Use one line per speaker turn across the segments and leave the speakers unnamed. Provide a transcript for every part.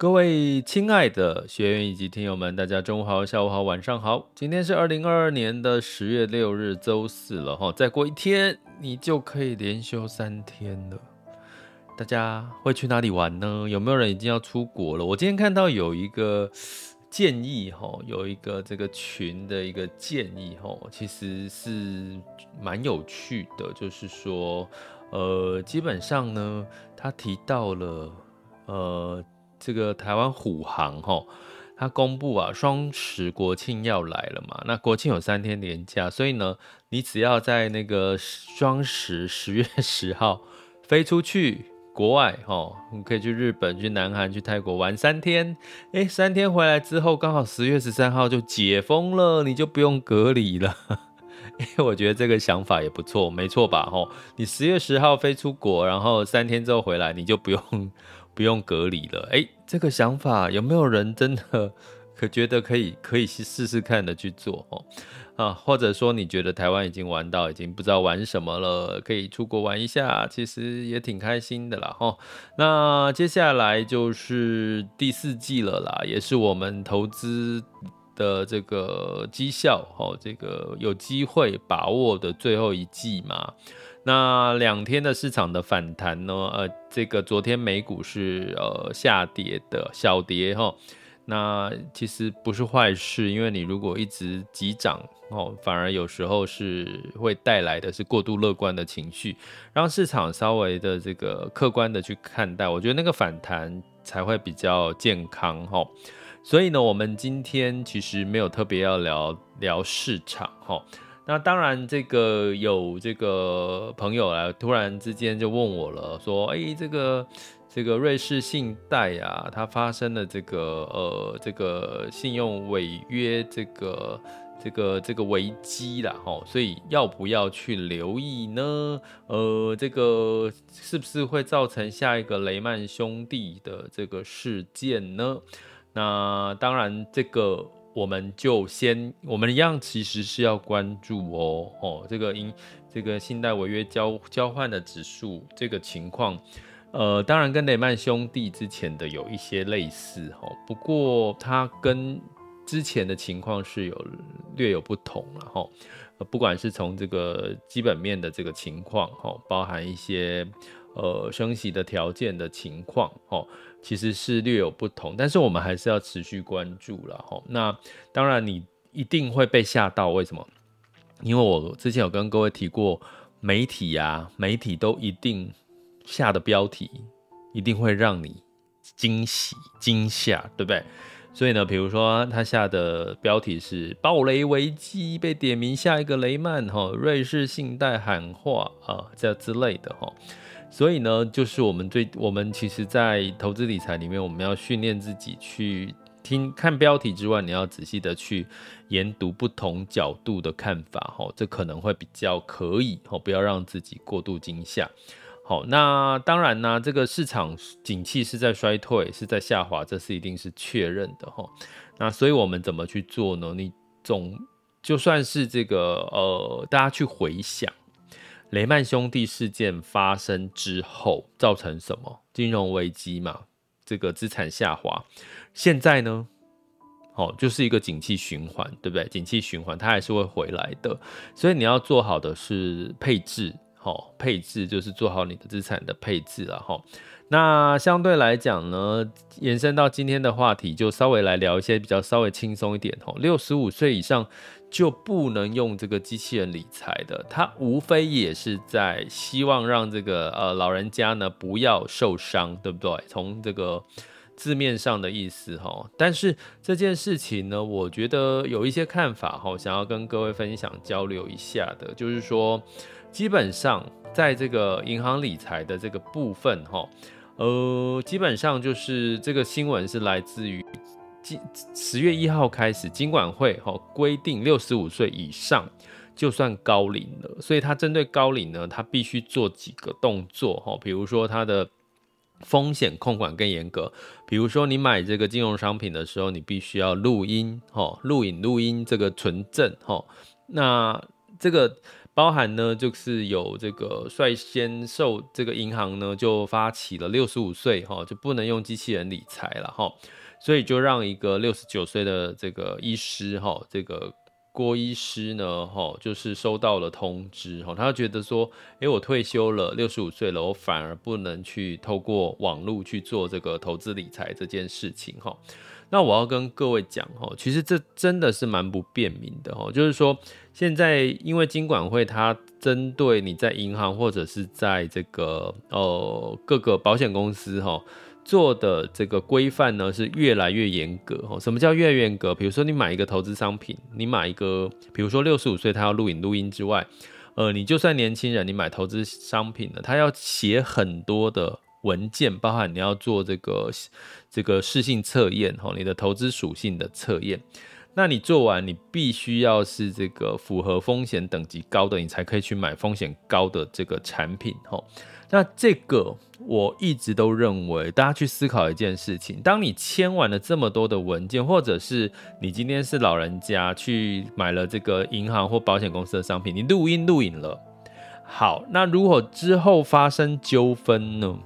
各位亲爱的学员以及听友们，大家中午好、下午好、晚上好。今天是二零二二年的十月六日，周四了哈。再过一天，你就可以连休三天了。大家会去哪里玩呢？有没有人已经要出国了？我今天看到有一个建议哈，有一个这个群的一个建议哈，其实是蛮有趣的，就是说，呃，基本上呢，他提到了，呃。这个台湾虎航哈，它公布啊，双十国庆要来了嘛，那国庆有三天年假，所以呢，你只要在那个双十十月 十号飞出去国外哈，你可以去日本、去南韩、去泰国玩三天，哎，三天回来之后，刚好十月十三号就解封了，你就不用隔离了。哎，我觉得这个想法也不错，没错吧？哈，你十月十号飞出国，然后三天之后回来，你就不用。不用隔离了，哎，这个想法有没有人真的可觉得可以可以去试试看的去做哦？啊，或者说你觉得台湾已经玩到已经不知道玩什么了，可以出国玩一下，其实也挺开心的啦哈。那接下来就是第四季了啦，也是我们投资的这个绩效哦，这个有机会把握的最后一季嘛。那两天的市场的反弹呢？呃，这个昨天美股是呃下跌的小跌哈。那其实不是坏事，因为你如果一直急涨哦，反而有时候是会带来的是过度乐观的情绪，让市场稍微的这个客观的去看待，我觉得那个反弹才会比较健康哈。所以呢，我们今天其实没有特别要聊聊市场哈。那当然，这个有这个朋友来，突然之间就问我了，说：“哎，这个这个瑞士信贷啊，它发生了这个呃这个信用违约这个这个这个危机了哈，所以要不要去留意呢？呃，这个是不是会造成下一个雷曼兄弟的这个事件呢？那当然，这个。”我们就先，我们一样其实是要关注哦，哦，这个因这个信贷违约交交换的指数这个情况，呃，当然跟雷曼兄弟之前的有一些类似哈，不过它跟之前的情况是有略有不同了哈，不管是从这个基本面的这个情况哈，包含一些呃升息的条件的情况哦。其实是略有不同，但是我们还是要持续关注了哈。那当然，你一定会被吓到，为什么？因为我之前有跟各位提过，媒体啊，媒体都一定下的标题，一定会让你惊喜惊吓，对不对？所以呢，比如说他下的标题是“暴雷危机被点名，下一个雷曼哈，瑞士信贷喊话啊，这之类的哈。”所以呢，就是我们最我们其实，在投资理财里面，我们要训练自己去听看标题之外，你要仔细的去研读不同角度的看法，哈，这可能会比较可以，哈，不要让自己过度惊吓。好，那当然呢，这个市场景气是在衰退，是在下滑，这是一定是确认的，哈。那所以我们怎么去做呢？你总就算是这个呃，大家去回想。雷曼兄弟事件发生之后，造成什么金融危机嘛？这个资产下滑。现在呢，哦，就是一个景气循环，对不对？景气循环它还是会回来的，所以你要做好的是配置，哦，配置就是做好你的资产的配置了，哈。那相对来讲呢，延伸到今天的话题，就稍微来聊一些比较稍微轻松一点，哈。六十五岁以上就不能用这个机器人理财的，它无非也是在希望让这个呃老人家呢不要受伤，对不对？从这个。字面上的意思哈，但是这件事情呢，我觉得有一些看法哈，想要跟各位分享交流一下的，就是说，基本上在这个银行理财的这个部分哈，呃，基本上就是这个新闻是来自于十月一号开始，金管会哈规定六十五岁以上就算高龄了，所以他针对高龄呢，他必须做几个动作哈，比如说他的。风险控管更严格，比如说你买这个金融商品的时候，你必须要录音，哈，录影录音这个存证，哈，那这个包含呢，就是有这个率先受这个银行呢就发起了六十五岁，哈，就不能用机器人理财了，哈，所以就让一个六十九岁的这个医师，哈，这个。郭医师呢，哈，就是收到了通知，哈，他觉得说，哎，我退休了，六十五岁了，我反而不能去透过网络去做这个投资理财这件事情，哈。那我要跟各位讲，哈，其实这真的是蛮不便民的，哈，就是说，现在因为金管会它针对你在银行或者是在这个呃各个保险公司，哈。做的这个规范呢是越来越严格哦。什么叫越来越严格？比如说你买一个投资商品，你买一个，比如说六十五岁他要录影录音之外，呃，你就算年轻人，你买投资商品呢，他要写很多的文件，包含你要做这个这个适性测验哦，你的投资属性的测验。那你做完，你必须要是这个符合风险等级高的，你才可以去买风险高的这个产品哦。那这个我一直都认为，大家去思考一件事情：当你签完了这么多的文件，或者是你今天是老人家去买了这个银行或保险公司的商品，你录音录影了，好，那如果之后发生纠纷呢？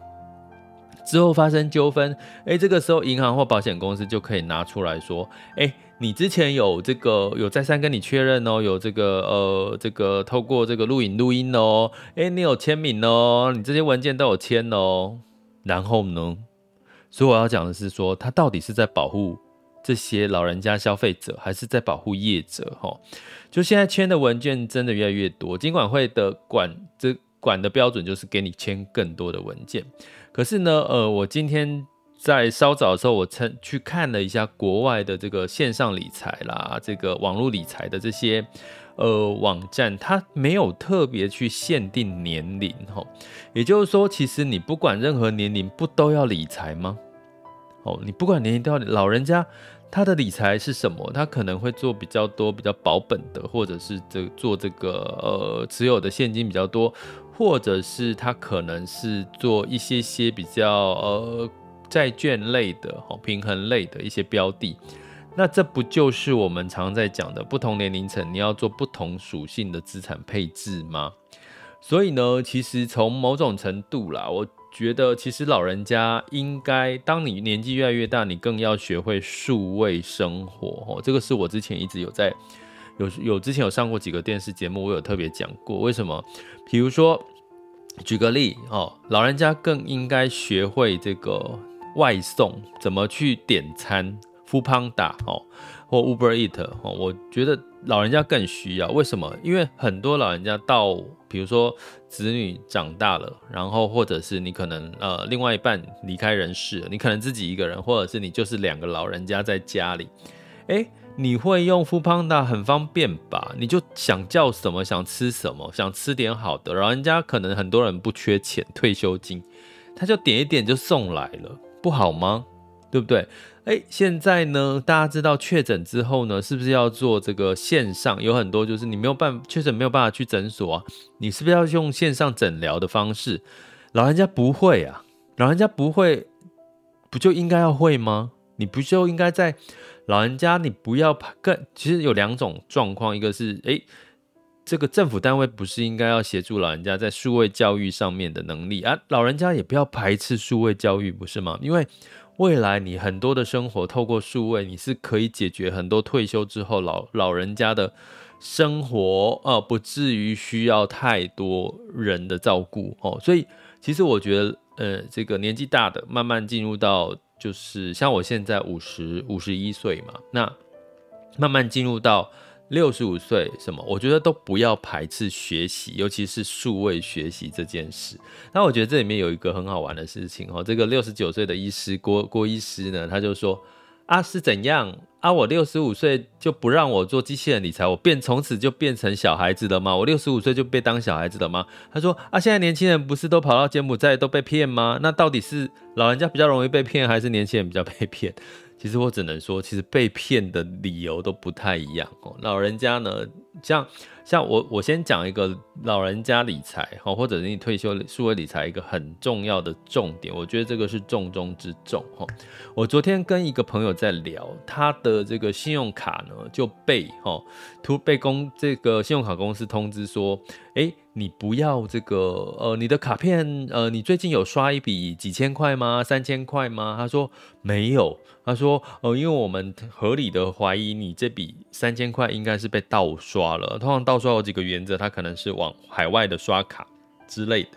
之后发生纠纷，诶，这个时候银行或保险公司就可以拿出来说，诶。你之前有这个有再三跟你确认哦，有这个呃这个透过这个录影录音哦，诶，你有签名哦，你这些文件都有签哦，然后呢？所以我要讲的是说，他到底是在保护这些老人家消费者，还是在保护业者？哈，就现在签的文件真的越来越多，金管会的管这管的标准就是给你签更多的文件，可是呢，呃，我今天。在稍早的时候，我曾去看了一下国外的这个线上理财啦，这个网络理财的这些呃网站，它没有特别去限定年龄哈。也就是说，其实你不管任何年龄，不都要理财吗？哦，你不管年龄都要。老人家他的理财是什么？他可能会做比较多比较保本的，或者是这做这个呃持有的现金比较多，或者是他可能是做一些些比较呃。债券类的、平衡类的一些标的，那这不就是我们常在讲的不同年龄层你要做不同属性的资产配置吗？所以呢，其实从某种程度啦，我觉得其实老人家应该，当你年纪越来越大，你更要学会数位生活哦。这个是我之前一直有在有有之前有上过几个电视节目，我有特别讲过为什么。比如说，举个例哦，老人家更应该学会这个。外送怎么去点餐？Foodpanda 哦，或 Uber Eat 哦，我觉得老人家更需要。为什么？因为很多老人家到，比如说子女长大了，然后或者是你可能呃另外一半离开人世，你可能自己一个人，或者是你就是两个老人家在家里，诶，你会用 Foodpanda 很方便吧？你就想叫什么，想吃什么，想吃点好的。老人家可能很多人不缺钱，退休金，他就点一点就送来了。不好吗？对不对？诶，现在呢，大家知道确诊之后呢，是不是要做这个线上？有很多就是你没有办法确诊没有办法去诊所啊，你是不是要用线上诊疗的方式？老人家不会啊，老人家不会，不就应该要会吗？你不就应该在老人家你不要怕更？其实有两种状况，一个是诶。这个政府单位不是应该要协助老人家在数位教育上面的能力啊？老人家也不要排斥数位教育，不是吗？因为未来你很多的生活透过数位，你是可以解决很多退休之后老老人家的生活，呃，不至于需要太多人的照顾哦。所以其实我觉得，呃，这个年纪大的慢慢进入到，就是像我现在五十五十一岁嘛，那慢慢进入到。六十五岁什么？我觉得都不要排斥学习，尤其是数位学习这件事。那我觉得这里面有一个很好玩的事情哦。这个六十九岁的医师郭郭医师呢，他就说啊，是怎样啊？我六十五岁就不让我做机器人理财，我变从此就变成小孩子了吗？我六十五岁就被当小孩子了吗？他说啊，现在年轻人不是都跑到柬埔寨都被骗吗？那到底是老人家比较容易被骗，还是年轻人比较被骗？其实我只能说，其实被骗的理由都不太一样哦。老人家呢，像像我，我先讲一个老人家理财哈，或者是你退休数位理财一个很重要的重点，我觉得这个是重中之重哈。我昨天跟一个朋友在聊，他的这个信用卡呢就被哈突被公这个信用卡公司通知说，哎。你不要这个，呃，你的卡片，呃，你最近有刷一笔几千块吗？三千块吗？他说没有，他说，呃，因为我们合理的怀疑你这笔三千块应该是被盗刷了。通常盗刷有几个原则，它可能是往海外的刷卡之类的。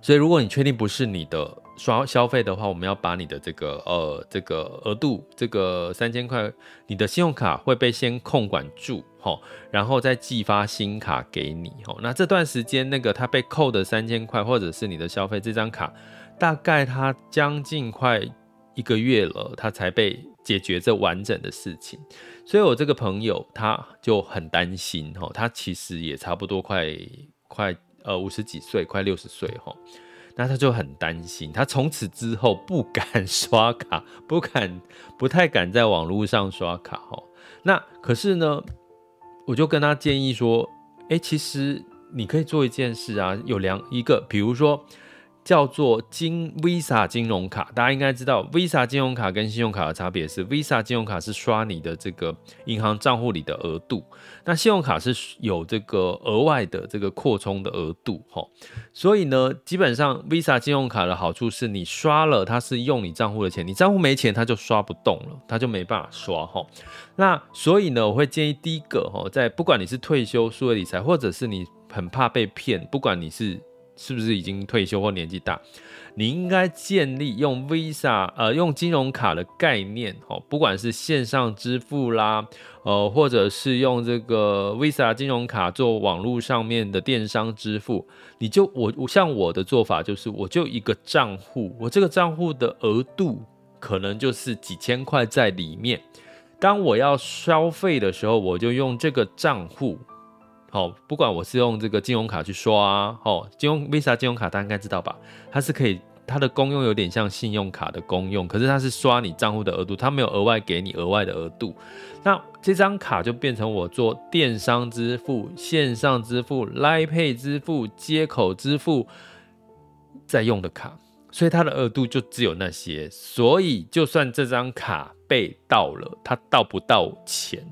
所以如果你确定不是你的。刷消费的话，我们要把你的这个呃这个额度，这个三千块，你的信用卡会被先控管住，吼，然后再寄发新卡给你，吼。那这段时间那个他被扣的三千块，或者是你的消费这张卡，大概他将近快一个月了，他才被解决这完整的事情。所以我这个朋友他就很担心，吼，他其实也差不多快快呃五十几岁，快六十岁，齁。那他就很担心，他从此之后不敢 刷卡，不敢，不太敢在网络上刷卡哦。那可是呢，我就跟他建议说，欸，其实你可以做一件事啊，有两一个，比如说。叫做金 Visa 金融卡，大家应该知道 Visa 金融卡跟信用卡的差别是，Visa 金融卡是刷你的这个银行账户里的额度，那信用卡是有这个额外的这个扩充的额度，齁。所以呢，基本上 Visa 金融卡的好处是你刷了，它是用你账户的钱，你账户没钱，它就刷不动了，它就没办法刷，齁。那所以呢，我会建议第一个，齁，在不管你是退休数位理财，或者是你很怕被骗，不管你是。是不是已经退休或年纪大？你应该建立用 Visa 呃用金融卡的概念哦，不管是线上支付啦，呃或者是用这个 Visa 金融卡做网络上面的电商支付，你就我我像我的做法就是我就一个账户，我这个账户的额度可能就是几千块在里面，当我要消费的时候，我就用这个账户。好，不管我是用这个金融卡去刷，哦，金融 Visa 金融卡大家应该知道吧？它是可以，它的功用有点像信用卡的功用，可是它是刷你账户的额度，它没有额外给你额外的额度。那这张卡就变成我做电商支付、线上支付、Line Pay 支付、接口支付在用的卡，所以它的额度就只有那些。所以就算这张卡被盗了，它盗不到钱。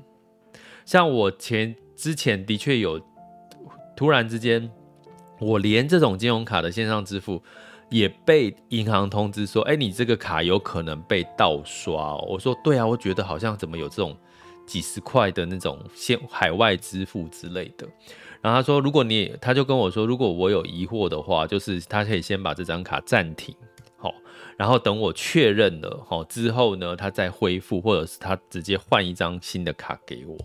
像我前。之前的确有，突然之间，我连这种金融卡的线上支付也被银行通知说，哎，你这个卡有可能被盗刷哦。我说，对啊，我觉得好像怎么有这种几十块的那种现海外支付之类的。然后他说，如果你，他就跟我说，如果我有疑惑的话，就是他可以先把这张卡暂停，好，然后等我确认了，好之后呢，他再恢复，或者是他直接换一张新的卡给我。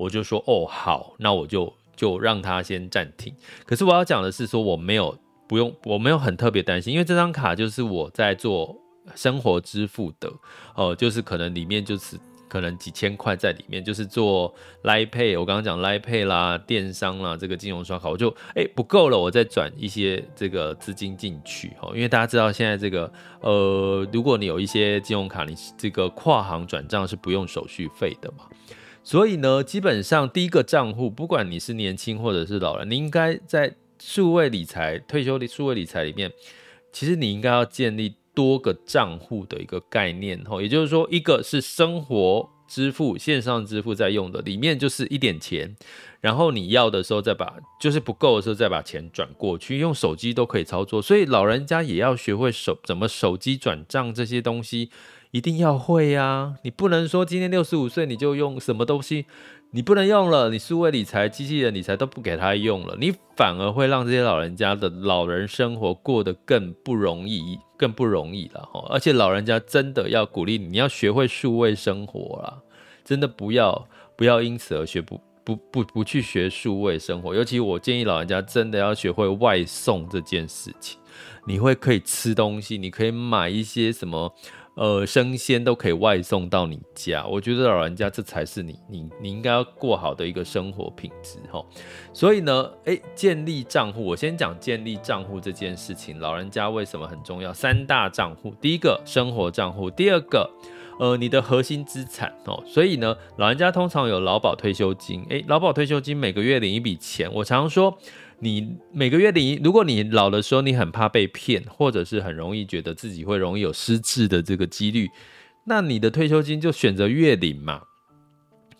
我就说哦好，那我就就让他先暂停。可是我要讲的是说，我没有不用，我没有很特别担心，因为这张卡就是我在做生活支付的，哦、呃，就是可能里面就是可能几千块在里面，就是做 lip 我刚刚讲 lip 啦，电商啦，这个金融刷卡，我就哎、不够了，我再转一些这个资金进去，哦，因为大家知道现在这个呃，如果你有一些金融卡，你这个跨行转账是不用手续费的嘛。所以呢，基本上第一个账户，不管你是年轻或者是老人，你应该在数位理财、退休的数位理财里面，其实你应该要建立多个账户的一个概念，吼，也就是说，一个是生活支付、线上支付在用的，里面就是一点钱，然后你要的时候再把，就是不够的时候再把钱转过去，用手机都可以操作。所以老人家也要学会手怎么手机转账这些东西，一定要会呀。你不能说今天六十五岁你就用什么东西。你不能用了，你数位理财、机器人理财都不给他用了，你反而会让这些老人家的老人生活过得更不容易，更不容易了哈。而且老人家真的要鼓励你，你要学会数位生活啦，真的不要不要因此而学不不不不去学数位生活。尤其我建议老人家真的要学会外送这件事情，你会可以吃东西，你可以买一些什么。呃，生鲜都可以外送到你家，我觉得老人家这才是你你你应该要过好的一个生活品质齁。所以呢，诶，建立账户，我先讲建立账户这件事情，老人家为什么很重要？三大账户，第一个生活账户，第二个，呃，你的核心资产哦。所以呢，老人家通常有劳保退休金，诶，劳保退休金每个月领一笔钱，我常说。你每个月领，如果你老的时候你很怕被骗，或者是很容易觉得自己会容易有失智的这个几率，那你的退休金就选择月领嘛。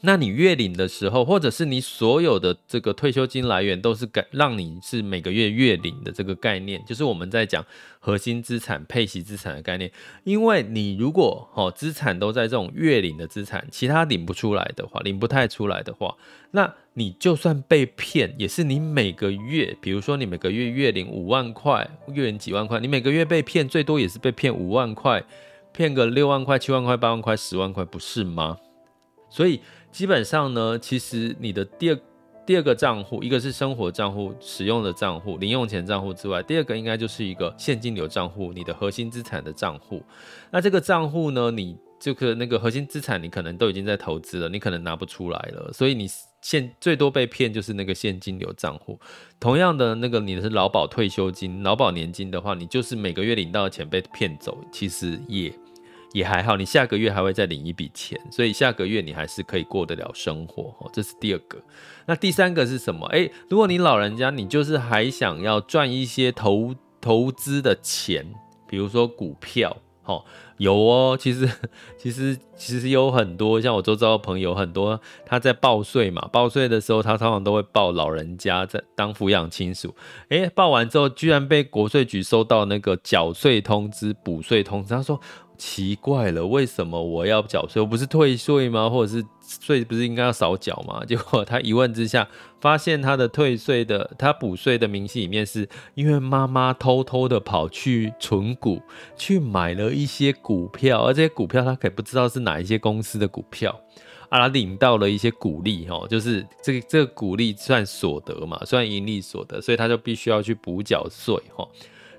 那你月领的时候，或者是你所有的这个退休金来源都是给让你是每个月月领的这个概念，就是我们在讲核心资产、配息资产的概念。因为你如果哦资产都在这种月领的资产，其他领不出来的话，领不太出来的话，那你就算被骗，也是你每个月，比如说你每个月月领五万块，月领几万块，你每个月被骗最多也是被骗五万块，骗个六万块、七万块、八万块、十万块，不是吗？所以。基本上呢，其实你的第二第二个账户，一个是生活账户使用的账户，零用钱账户之外，第二个应该就是一个现金流账户，你的核心资产的账户。那这个账户呢，你这个那个核心资产，你可能都已经在投资了，你可能拿不出来了，所以你现最多被骗就是那个现金流账户。同样的，那个你的是劳保退休金、劳保年金的话，你就是每个月领到的钱被骗走，其实也。也还好，你下个月还会再领一笔钱，所以下个月你还是可以过得了生活哦。这是第二个，那第三个是什么？诶，如果你老人家，你就是还想要赚一些投投资的钱，比如说股票，哦，有哦。其实其实其实有很多，像我周遭的朋友很多，他在报税嘛，报税的时候他通常都会报老人家在当抚养亲属。诶，报完之后居然被国税局收到那个缴税通知、补税通知，他说。奇怪了，为什么我要缴税？我不是退税吗？或者是税不是应该要少缴吗？结果他一问之下，发现他的退税的、他补税的明细里面，是因为妈妈偷偷的跑去存股，去买了一些股票，而这些股票他可不知道是哪一些公司的股票，啊，他领到了一些股利，哈，就是这个这个股利算所得嘛，算盈利所得，所以他就必须要去补缴税，哈。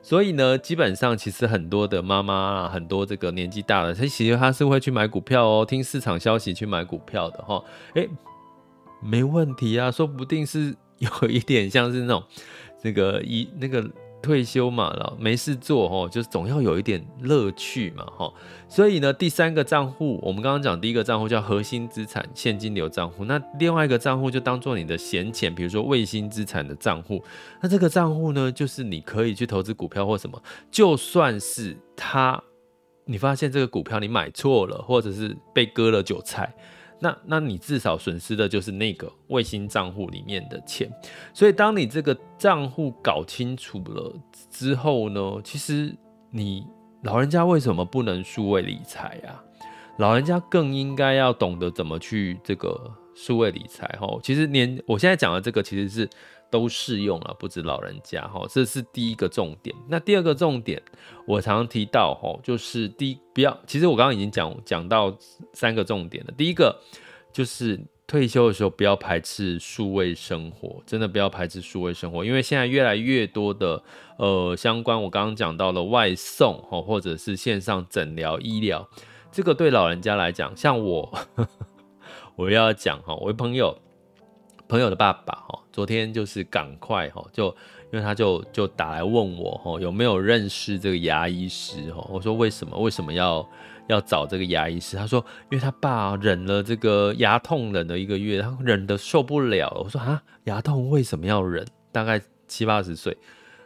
所以呢，基本上其实很多的妈妈啊，很多这个年纪大的，他其实他是会去买股票哦，听市场消息去买股票的哈。诶，没问题啊，说不定是有一点像是那种那个一那个。退休嘛，了没事做哦，就是总要有一点乐趣嘛，哈。所以呢，第三个账户，我们刚刚讲第一个账户叫核心资产现金流账户，那另外一个账户就当做你的闲钱，比如说卫星资产的账户。那这个账户呢，就是你可以去投资股票或什么，就算是他，你发现这个股票你买错了，或者是被割了韭菜。那，那你至少损失的就是那个卫星账户里面的钱，所以当你这个账户搞清楚了之后呢，其实你老人家为什么不能数位理财啊？老人家更应该要懂得怎么去这个数位理财哈。其实年我现在讲的这个其实是。都适用了，不止老人家哈，这是第一个重点。那第二个重点，我常常提到哈，就是第一不要，其实我刚刚已经讲讲到三个重点了。第一个就是退休的时候不要排斥数位生活，真的不要排斥数位生活，因为现在越来越多的呃相关，我刚刚讲到了外送哈，或者是线上诊疗医疗，这个对老人家来讲，像我 我要讲哈，我的朋友。朋友的爸爸哈，昨天就是赶快哈，就因为他就就打来问我哈，有没有认识这个牙医师哈？我说为什么？为什么要要找这个牙医师？他说因为他爸忍了这个牙痛忍了一个月，他忍得受不了。我说啊，牙痛为什么要忍？大概七八十岁，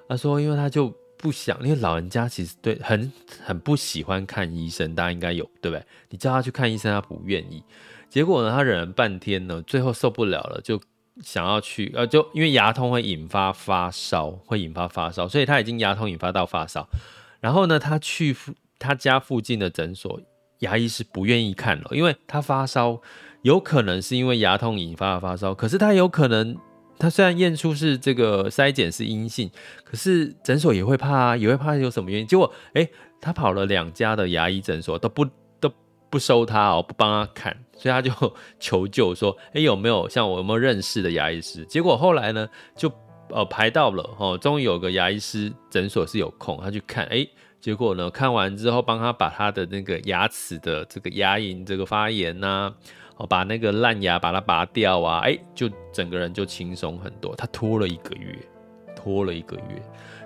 他说因为他就不想，因为老人家其实对很很不喜欢看医生，大家应该有对不对？你叫他去看医生，他不愿意。结果呢，他忍了半天呢，最后受不了了，就想要去，呃，就因为牙痛会引发发烧，会引发发烧，所以他已经牙痛引发到发烧。然后呢，他去附他家附近的诊所，牙医是不愿意看了，因为他发烧，有可能是因为牙痛引发的发烧，可是他有可能。他虽然验出是这个筛检是阴性，可是诊所也会怕啊，也会怕有什么原因。结果，哎，他跑了两家的牙医诊所都不不收他哦，不帮他看，所以他就求救说，哎，有没有像我有没有认识的牙医师？结果后来呢，就呃排到了哦，终于有个牙医师诊所是有空，他去看，哎，结果呢，看完之后帮他把他的那个牙齿的这个牙龈这个发炎呐、啊。哦，把那个烂牙把它拔掉啊，哎，就整个人就轻松很多。他拖了一个月，拖了一个月，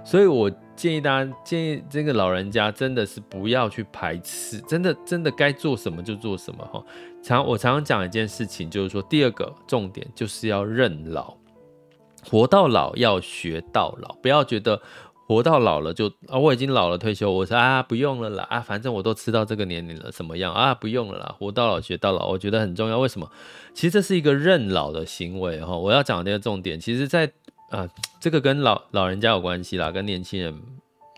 所以我建议大家，建议这个老人家真的是不要去排斥，真的真的该做什么就做什么哈。常我常常讲一件事情，就是说第二个重点就是要认老，活到老要学到老，不要觉得。活到老了就啊，我已经老了退休，我说啊不用了啦啊，反正我都吃到这个年龄了，怎么样啊不用了啦，活到老学到老，我觉得很重要。为什么？其实这是一个认老的行为哈。我要讲的这个重点，其实在啊这个跟老老人家有关系啦，跟年轻人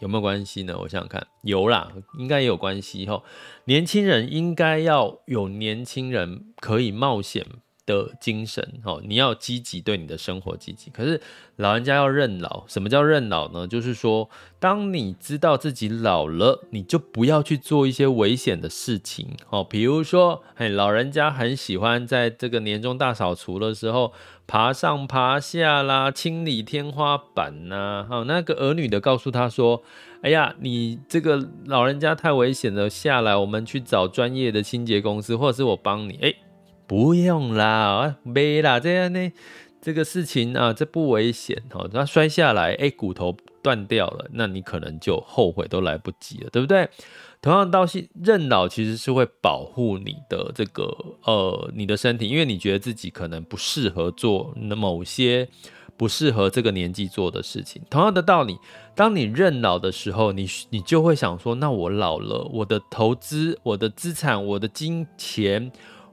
有没有关系呢？我想想看，有啦，应该也有关系哈。年轻人应该要有年轻人可以冒险的精神哦，你要积极，对你的生活积极。可是老人家要认老，什么叫认老呢？就是说，当你知道自己老了，你就不要去做一些危险的事情哦。比如说，嘿，老人家很喜欢在这个年终大扫除的时候爬上爬下啦，清理天花板呐。好，那个儿女的告诉他说：“哎呀，你这个老人家太危险了，下来我们去找专业的清洁公司，或者是我帮你。”哎。不用啦，没啦，这样呢，这个事情啊，这不危险哦。他摔下来，哎，骨头断掉了，那你可能就后悔都来不及了，对不对？同样道理，认老其实是会保护你的这个呃，你的身体，因为你觉得自己可能不适合做那某些不适合这个年纪做的事情。同样的道理，当你认老的时候，你你就会想说，那我老了，我的投资、我的资产、我的金钱。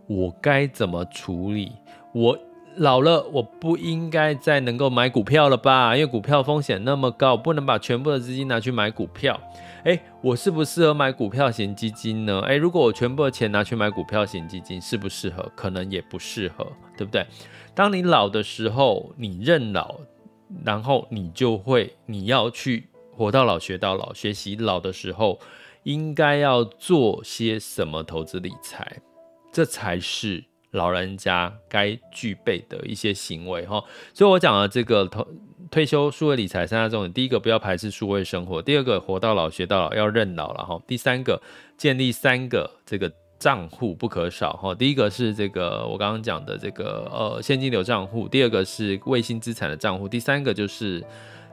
我该怎么处理？我老了，我不应该再能够买股票了吧？因为股票风险那么高，不能把全部的资金拿去买股票。诶，我适不适合买股票型基金呢？诶，如果我全部的钱拿去买股票型基金，适不适合？可能也不适合，对不对？当你老的时候，你认老，然后你就会，你要去活到老学到老，学习老的时候应该要做些什么投资理财。这才是老人家该具备的一些行为哈，所以我讲了这个退退休数位理财三大重点：第一个，不要排斥数位生活；第二个，活到老学到老，要认老了哈；第三个，建立三个这个账户不可少哈。第一个是这个我刚刚讲的这个呃现金流账户，第二个是卫星资产的账户，第三个就是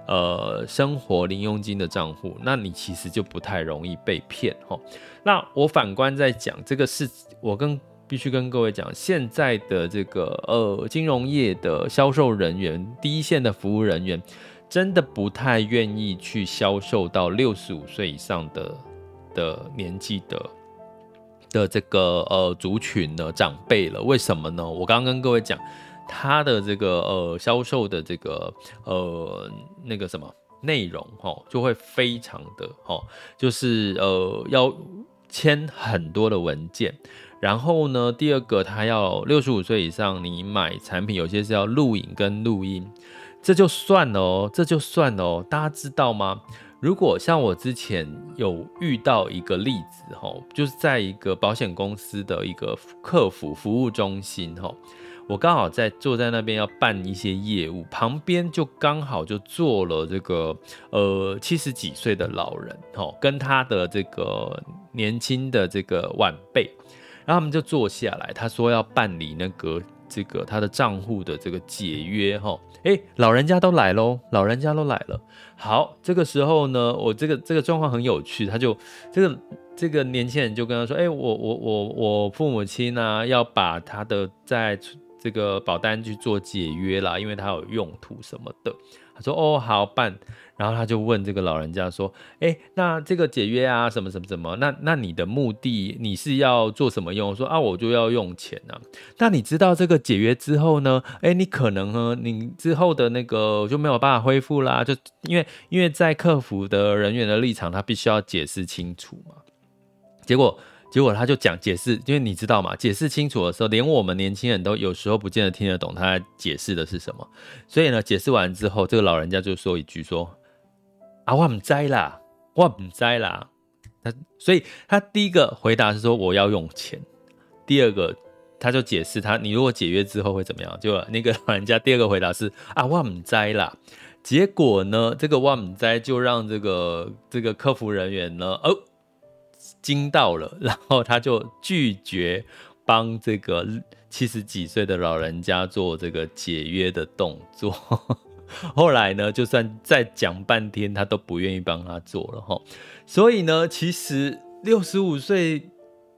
呃生活零佣金的账户。那你其实就不太容易被骗哈。那我反观在讲这个是，我跟必须跟各位讲，现在的这个呃金融业的销售人员，第一线的服务人员，真的不太愿意去销售到六十五岁以上的的年纪的的这个呃族群的长辈了。为什么呢？我刚刚跟各位讲，他的这个呃销售的这个呃那个什么内容哈，就会非常的哈，就是呃要。签很多的文件，然后呢，第二个他要六十五岁以上，你买产品有些是要录影跟录音，这就算了哦，这就算了哦。大家知道吗？如果像我之前有遇到一个例子哈，就是在一个保险公司的一个客服服务中心哈。我刚好在坐在那边要办一些业务，旁边就刚好就坐了这个呃七十几岁的老人，吼，跟他的这个年轻的这个晚辈，然后他们就坐下来，他说要办理那个这个他的账户的这个解约，吼，诶，老人家都来喽，老人家都来了。好，这个时候呢，我这个这个状况很有趣，他就这个。这个年轻人就跟他说：“哎，我我我我父母亲呢，要把他的在这个保单去做解约啦，因为它有用途什么的。他说：“哦，好办。”然后他就问这个老人家说：“哎，那这个解约啊，什么什么什么？那那你的目的你是要做什么用？”说：“啊，我就要用钱啊。”那你知道这个解约之后呢？哎，你可能呢，你之后的那个就没有办法恢复啦，就因为因为在客服的人员的立场，他必须要解释清楚嘛。结果。结果他就讲解释，因为你知道嘛，解释清楚的时候，连我们年轻人都有时候不见得听得懂他解释的是什么。所以呢，解释完之后，这个老人家就说一句说：“啊，我不知啦，我不知啦。”他所以他第一个回答是说我要用钱，第二个他就解释他你如果解约之后会怎么样？就那个老人家第二个回答是啊，我不知啦。结果呢，这个我不知就让这个这个客服人员呢，哦。惊到了，然后他就拒绝帮这个七十几岁的老人家做这个解约的动作。后来呢，就算再讲半天，他都不愿意帮他做了哈。所以呢，其实六十五岁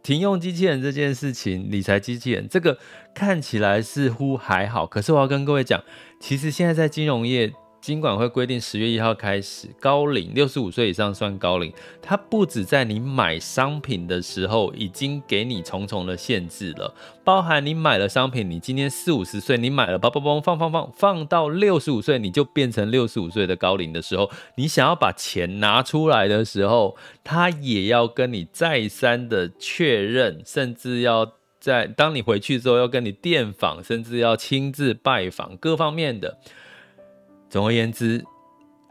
停用机器人这件事情，理财机器人这个看起来似乎还好，可是我要跟各位讲，其实现在在金融业。金管会规定，十月一号开始，高龄六十五岁以上算高龄。它不止在你买商品的时候已经给你重重的限制了，包含你买了商品，你今天四五十岁，你买了包包包放放放放到六十五岁，你就变成六十五岁的高龄的时候，你想要把钱拿出来的时候，它也要跟你再三的确认，甚至要在当你回去之后要跟你电访，甚至要亲自拜访，各方面的。总而言之，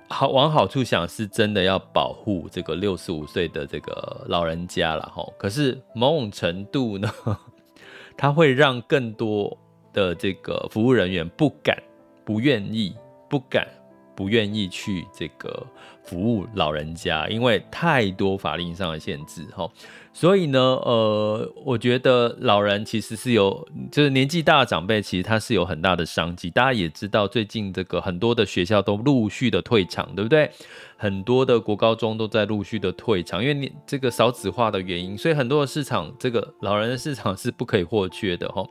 好往好处想，是真的要保护这个六十五岁的这个老人家了哈。可是某种程度呢，它会让更多的这个服务人员不敢、不愿意、不敢、不愿意去这个服务老人家，因为太多法令上的限制哈。所以呢，呃，我觉得老人其实是有，就是年纪大的长辈，其实他是有很大的商机。大家也知道，最近这个很多的学校都陆续的退场，对不对？很多的国高中都在陆续的退场，因为你这个少子化的原因，所以很多的市场，这个老人的市场是不可以或缺的哈。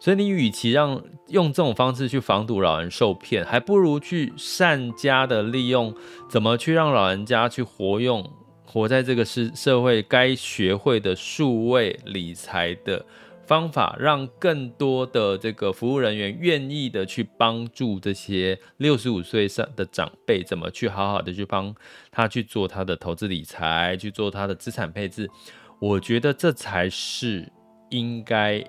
所以你与其让用这种方式去防堵老人受骗，还不如去善加的利用，怎么去让老人家去活用。活在这个社社会，该学会的数位理财的方法，让更多的这个服务人员愿意的去帮助这些六十五岁上的长辈，怎么去好好的去帮他去做他的投资理财，去做他的资产配置。我觉得这才是应该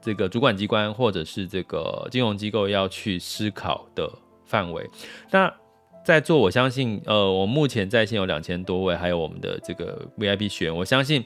这个主管机关或者是这个金融机构要去思考的范围。那。在座，我相信，呃，我目前在线有两千多位，还有我们的这个 VIP 学员，我相信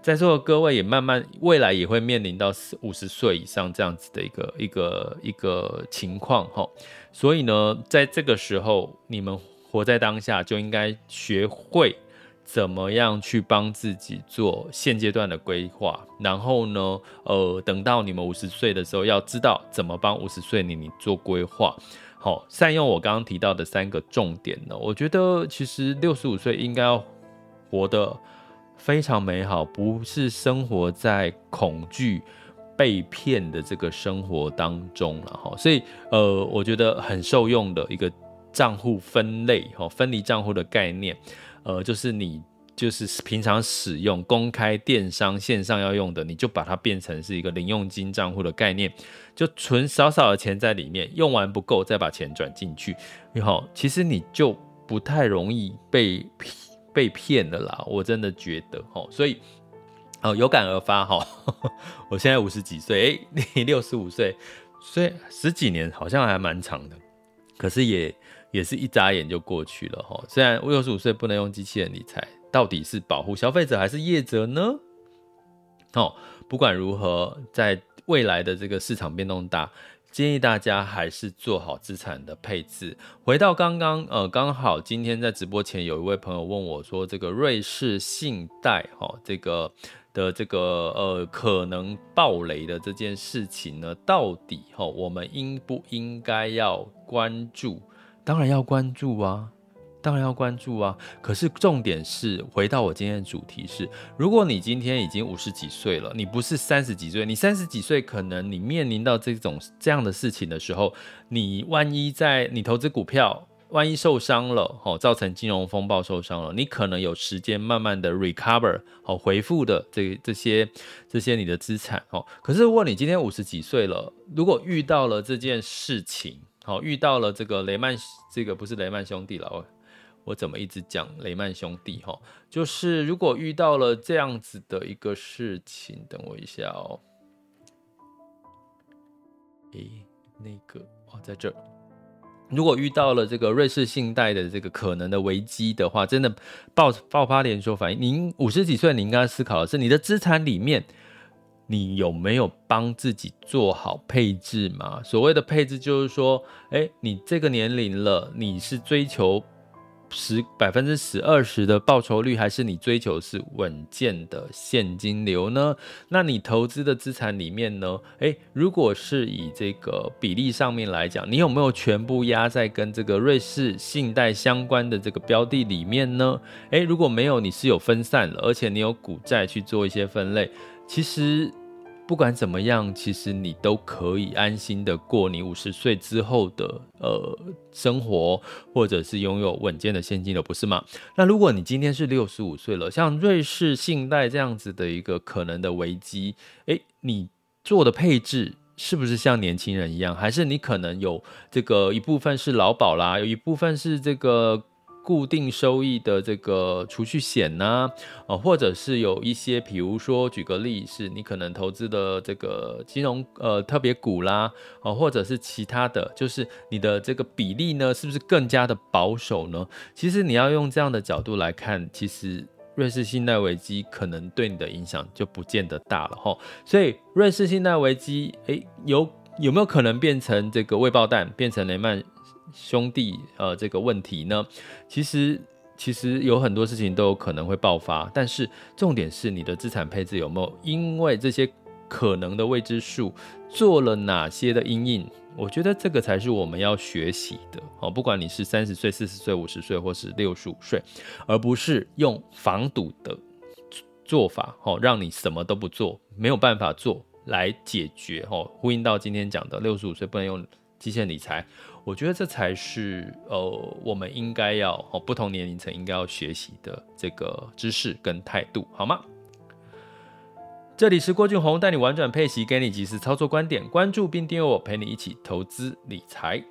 在座的各位也慢慢未来也会面临到四五十岁以上这样子的一个一个一个情况哈。所以呢，在这个时候，你们活在当下，就应该学会怎么样去帮自己做现阶段的规划，然后呢，呃，等到你们五十岁的时候，要知道怎么帮五十岁你你做规划。好，善用我刚刚提到的三个重点呢，我觉得其实六十五岁应该要活得非常美好，不是生活在恐惧被骗的这个生活当中了哈。所以呃，我觉得很受用的一个账户分类哈，分离账户的概念，呃，就是你。就是平常使用公开电商线上要用的，你就把它变成是一个零用金账户的概念，就存少少的钱在里面，用完不够再把钱转进去，然后其实你就不太容易被被骗的啦。我真的觉得哦，所以哦有感而发哈，我现在五十几岁，诶，你 六十五岁，所以十几年好像还蛮长的，可是也也是一眨眼就过去了哈。虽然六十五岁不能用机器人理财。到底是保护消费者还是业者呢？哦，不管如何，在未来的这个市场变动大，建议大家还是做好资产的配置。回到刚刚，呃，刚好今天在直播前有一位朋友问我说，这个瑞士信贷，哈，这个的这个呃可能暴雷的这件事情呢，到底哈，我们应不应该要关注？当然要关注啊。当然要关注啊。可是重点是，回到我今天的主题是，如果你今天已经五十几岁了，你不是三十几岁，你三十几岁，可能你面临到这种这样的事情的时候，你万一在你投资股票。万一受伤了，哦，造成金融风暴受伤了，你可能有时间慢慢的 recover，哦，回复的这这些这些你的资产，哦，可是如果你今天五十几岁了，如果遇到了这件事情，好，遇到了这个雷曼，这个不是雷曼兄弟了，我怎么一直讲雷曼兄弟，哈，就是如果遇到了这样子的一个事情，等我一下哦，诶，那个哦，在这儿。如果遇到了这个瑞士信贷的这个可能的危机的话，真的爆爆发连锁反应，您五十几岁，你应该思考的是，你的资产里面，你有没有帮自己做好配置吗？所谓的配置，就是说，诶，你这个年龄了，你是追求。十百分之十二十的报酬率，还是你追求是稳健的现金流呢？那你投资的资产里面呢？诶，如果是以这个比例上面来讲，你有没有全部压在跟这个瑞士信贷相关的这个标的里面呢？诶，如果没有，你是有分散了，而且你有股债去做一些分类，其实。不管怎么样，其实你都可以安心的过你五十岁之后的呃生活，或者是拥有稳健的现金流，不是吗？那如果你今天是六十五岁了，像瑞士信贷这样子的一个可能的危机，诶，你做的配置是不是像年轻人一样？还是你可能有这个一部分是劳保啦，有一部分是这个。固定收益的这个储蓄险呐，啊，或者是有一些，比如说举个例，是你可能投资的这个金融呃特别股啦，啊，或者是其他的，就是你的这个比例呢，是不是更加的保守呢？其实你要用这样的角度来看，其实瑞士信贷危机可能对你的影响就不见得大了哈。所以瑞士信贷危机，诶，有有没有可能变成这个未爆弹，变成雷曼兄弟，呃，这个问题呢，其实其实有很多事情都有可能会爆发，但是重点是你的资产配置有没有因为这些可能的未知数做了哪些的阴影？我觉得这个才是我们要学习的哦。不管你是三十岁、四十岁、五十岁，或是六十五岁，而不是用防堵的做法，哦，让你什么都不做，没有办法做来解决。哦，呼应到今天讲的六十五岁不能用机械理财。我觉得这才是呃，我们应该要哦，不同年龄层应该要学习的这个知识跟态度，好吗？这里是郭俊宏带你玩转配息，给你及时操作观点，关注并订阅我，陪你一起投资理财。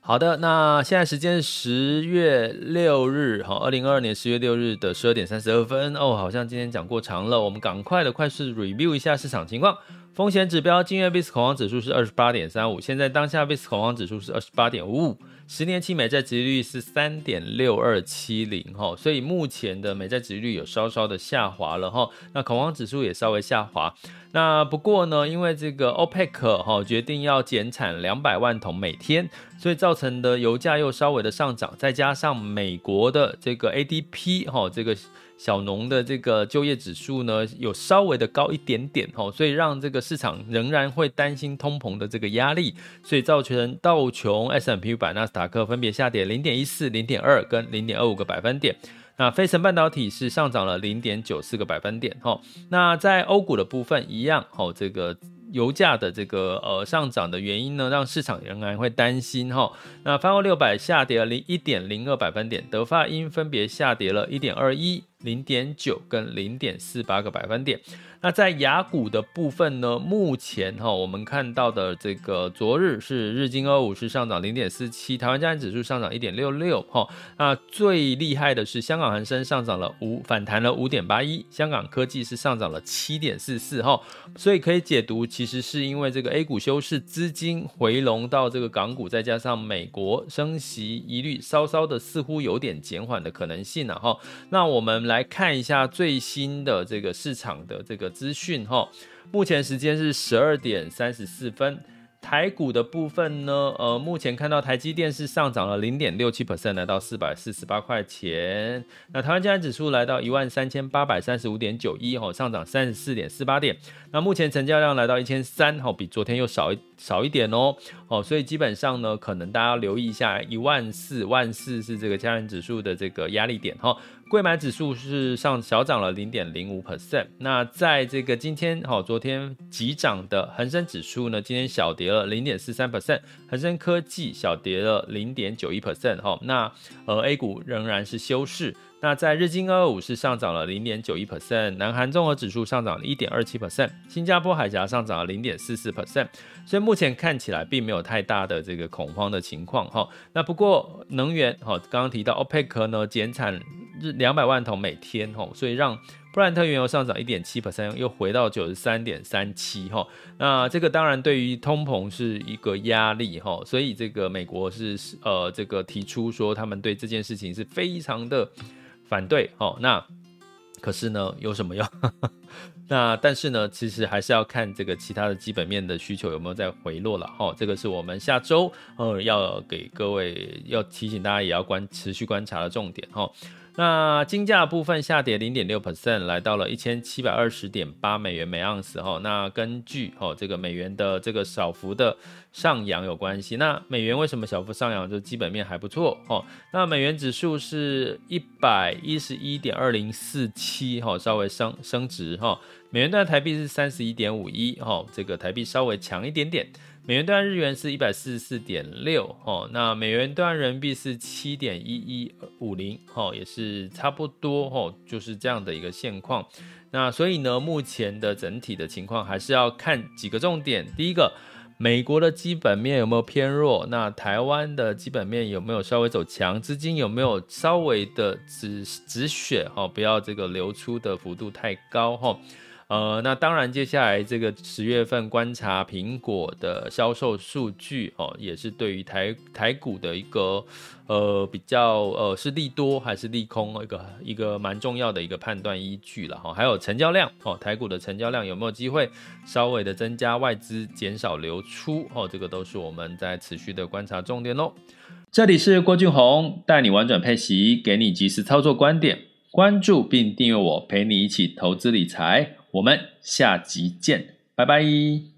好的，那现在时间十月六日，好，二零二二年十月六日的十二点三十二分哦，好像今天讲过长了，我们赶快的快速 review 一下市场情况。风险指标，今日 VIX 恐慌指数是二十八点三五，现在当下 VIX 恐慌指数是二十八点五五，十年期美债殖利率是三点六二七零哈，所以目前的美债殖利率有稍稍的下滑了哈，那恐慌指数也稍微下滑。那不过呢，因为这个 OPEC 哈决定要减产两百万桶每天，所以造成的油价又稍微的上涨，再加上美国的这个 ADP 哈这个。小农的这个就业指数呢，有稍微的高一点点哦，所以让这个市场仍然会担心通膨的这个压力，所以造成道琼、S&P 五百、纳斯达克分别下跌零点一四、零点二跟零点二五个百分点。那飞神半导体是上涨了零点九四个百分点吼。那在欧股的部分一样哦，这个。油价的这个呃上涨的原因呢，让市场仍然会担心哈。那泛欧六百下跌了零一点零二百分点，德法英分别下跌了一点二一、零点九跟零点四八个百分点。那在雅股的部分呢，目前哈我们看到的这个昨日是日经二五是上涨零点四七，台湾加权指数上涨一点六六哈。那最厉害的是香港恒生上涨了五反弹了五点八一，香港科技是上涨了七点四四哈。所以可以解读，其实是因为这个 A 股休市，资金回笼到这个港股，再加上美国升息疑虑稍稍的似乎有点减缓的可能性了哈。那我们来看一下最新的这个市场的这个。资讯哈，目前时间是十二点三十四分，台股的部分呢，呃，目前看到台积电是上涨了零点六七 percent，来到四百四十八块钱。那台湾加权指数来到一万三千八百三十五点九一，哈，上涨三十四点四八点。那目前成交量来到一千三，哈，比昨天又少一少一点哦，哦，所以基本上呢，可能大家留意一下一万四万四是这个加权指数的这个压力点，哈。柜买指数是上小涨了零点零五 percent。那在这个今天，哈，昨天急涨的恒生指数呢，今天小跌了零点四三 percent。恒生科技小跌了零点九一 percent，哈。那呃，A 股仍然是休市。那在日经二二五是上涨了零点九一 percent，南韩综合指数上涨了一点二七 percent，新加坡海峡上涨了零点四四 percent，所以目前看起来并没有太大的这个恐慌的情况哈。那不过能源哈，刚刚提到 OPEC 呢减产两百万桶每天哈，所以让布兰特原油上涨一点七 percent，又回到九十三点三七哈。那这个当然对于通膨是一个压力哈，所以这个美国是呃这个提出说他们对这件事情是非常的。反对哦，那可是呢，有什么用？那但是呢，其实还是要看这个其他的基本面的需求有没有在回落了哈。这个是我们下周呃要给各位要提醒大家也要观持续观察的重点哈。那金价部分下跌零点六 percent，来到了一千七百二十点八美元每盎司哈。那根据哦这个美元的这个小幅的上扬有关系。那美元为什么小幅上扬？就基本面还不错哈。那美元指数是一百一十一点二零四七哈，稍微升升值哈。美元兑台币是三十一点五一哈，这个台币稍微强一点点。美元兑日元是一百四十四点六，哈，那美元兑人民币是七点一一五零，哈，也是差不多，哈，就是这样的一个现况。那所以呢，目前的整体的情况还是要看几个重点。第一个，美国的基本面有没有偏弱？那台湾的基本面有没有稍微走强？资金有没有稍微的止止血？哈，不要这个流出的幅度太高，哈。呃，那当然，接下来这个十月份观察苹果的销售数据哦，也是对于台台股的一个呃比较呃是利多还是利空一个一个蛮重要的一个判断依据了哈。还有成交量哦，台股的成交量有没有机会稍微的增加，外资减少流出哦，这个都是我们在持续的观察重点喽。这里是郭俊宏带你玩转配息，给你及时操作观点，关注并订阅我，陪你一起投资理财。我们下集见，拜拜。